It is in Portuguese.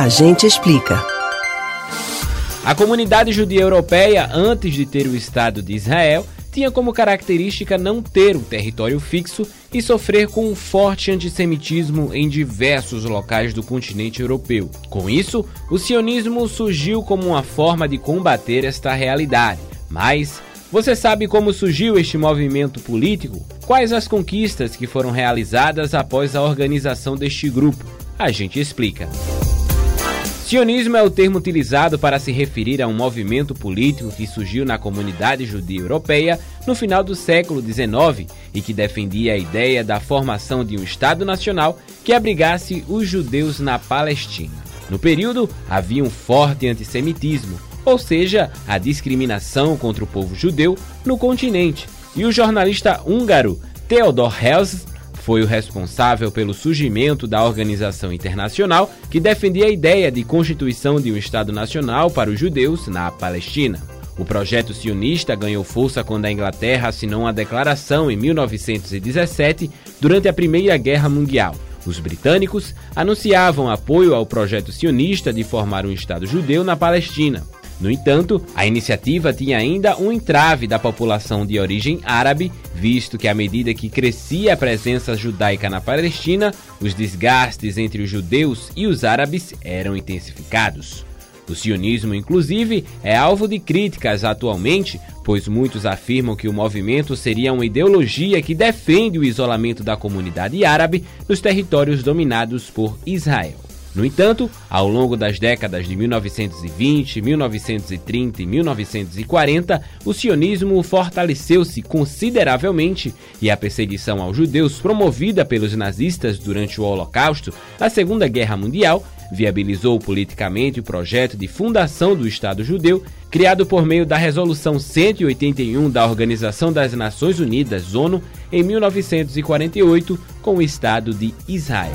A gente explica. A comunidade judia europeia, antes de ter o Estado de Israel, tinha como característica não ter um território fixo e sofrer com um forte antissemitismo em diversos locais do continente europeu. Com isso, o sionismo surgiu como uma forma de combater esta realidade. Mas você sabe como surgiu este movimento político? Quais as conquistas que foram realizadas após a organização deste grupo? A gente explica. Sionismo é o termo utilizado para se referir a um movimento político que surgiu na comunidade judia europeia no final do século XIX e que defendia a ideia da formação de um Estado nacional que abrigasse os judeus na Palestina. No período, havia um forte antissemitismo, ou seja, a discriminação contra o povo judeu no continente, e o jornalista húngaro Theodor Herzl foi o responsável pelo surgimento da organização internacional que defendia a ideia de constituição de um Estado nacional para os judeus na Palestina. O projeto sionista ganhou força quando a Inglaterra assinou uma declaração em 1917, durante a Primeira Guerra Mundial. Os britânicos anunciavam apoio ao projeto sionista de formar um Estado judeu na Palestina. No entanto, a iniciativa tinha ainda um entrave da população de origem árabe, visto que à medida que crescia a presença judaica na Palestina, os desgastes entre os judeus e os árabes eram intensificados. O sionismo, inclusive, é alvo de críticas atualmente, pois muitos afirmam que o movimento seria uma ideologia que defende o isolamento da comunidade árabe nos territórios dominados por Israel. No entanto, ao longo das décadas de 1920, 1930 e 1940, o sionismo fortaleceu-se consideravelmente e a perseguição aos judeus promovida pelos nazistas durante o Holocausto, a Segunda Guerra Mundial, viabilizou politicamente o projeto de fundação do Estado judeu, criado por meio da Resolução 181 da Organização das Nações Unidas, ONU, em 1948, com o Estado de Israel.